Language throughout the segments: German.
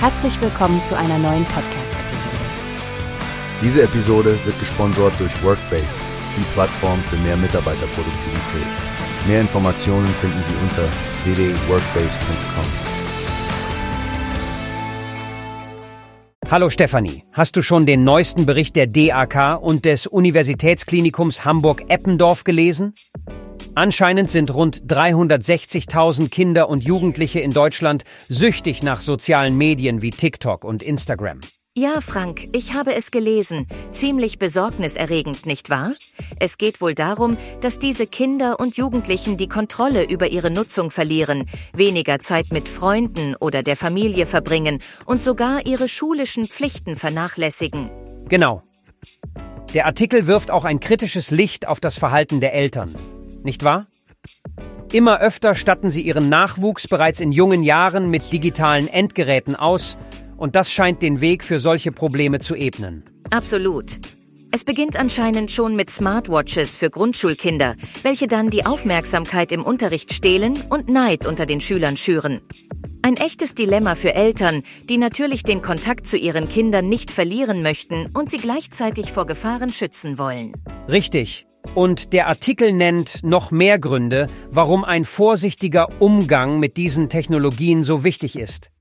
Herzlich willkommen zu einer neuen Podcast-Episode. Diese Episode wird gesponsert durch Workbase, die Plattform für mehr Mitarbeiterproduktivität. Mehr Informationen finden Sie unter www.workbase.com. Hallo Stefanie, hast du schon den neuesten Bericht der DAK und des Universitätsklinikums Hamburg-Eppendorf gelesen? Anscheinend sind rund 360.000 Kinder und Jugendliche in Deutschland süchtig nach sozialen Medien wie TikTok und Instagram. Ja, Frank, ich habe es gelesen. Ziemlich besorgniserregend, nicht wahr? Es geht wohl darum, dass diese Kinder und Jugendlichen die Kontrolle über ihre Nutzung verlieren, weniger Zeit mit Freunden oder der Familie verbringen und sogar ihre schulischen Pflichten vernachlässigen. Genau. Der Artikel wirft auch ein kritisches Licht auf das Verhalten der Eltern nicht wahr? Immer öfter statten sie ihren Nachwuchs bereits in jungen Jahren mit digitalen Endgeräten aus, und das scheint den Weg für solche Probleme zu ebnen. Absolut. Es beginnt anscheinend schon mit Smartwatches für Grundschulkinder, welche dann die Aufmerksamkeit im Unterricht stehlen und Neid unter den Schülern schüren. Ein echtes Dilemma für Eltern, die natürlich den Kontakt zu ihren Kindern nicht verlieren möchten und sie gleichzeitig vor Gefahren schützen wollen. Richtig. Und der Artikel nennt noch mehr Gründe, warum ein vorsichtiger Umgang mit diesen Technologien so wichtig ist.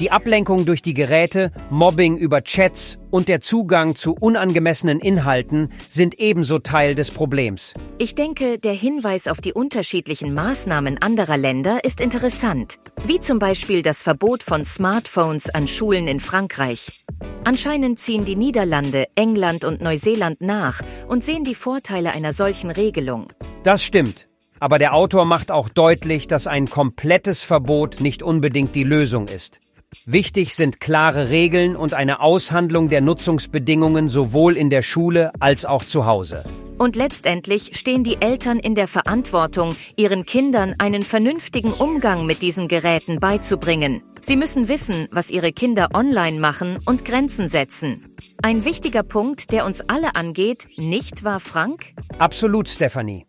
Die Ablenkung durch die Geräte, Mobbing über Chats und der Zugang zu unangemessenen Inhalten sind ebenso Teil des Problems. Ich denke, der Hinweis auf die unterschiedlichen Maßnahmen anderer Länder ist interessant, wie zum Beispiel das Verbot von Smartphones an Schulen in Frankreich. Anscheinend ziehen die Niederlande, England und Neuseeland nach und sehen die Vorteile einer solchen Regelung. Das stimmt. Aber der Autor macht auch deutlich, dass ein komplettes Verbot nicht unbedingt die Lösung ist. Wichtig sind klare Regeln und eine Aushandlung der Nutzungsbedingungen sowohl in der Schule als auch zu Hause. Und letztendlich stehen die Eltern in der Verantwortung, ihren Kindern einen vernünftigen Umgang mit diesen Geräten beizubringen. Sie müssen wissen, was ihre Kinder online machen und Grenzen setzen. Ein wichtiger Punkt, der uns alle angeht, nicht wahr, Frank? Absolut, Stephanie.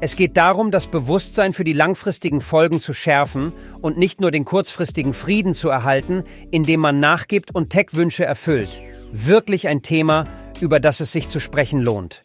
Es geht darum, das Bewusstsein für die langfristigen Folgen zu schärfen und nicht nur den kurzfristigen Frieden zu erhalten, indem man nachgibt und Tech-Wünsche erfüllt. Wirklich ein Thema, über das es sich zu sprechen lohnt.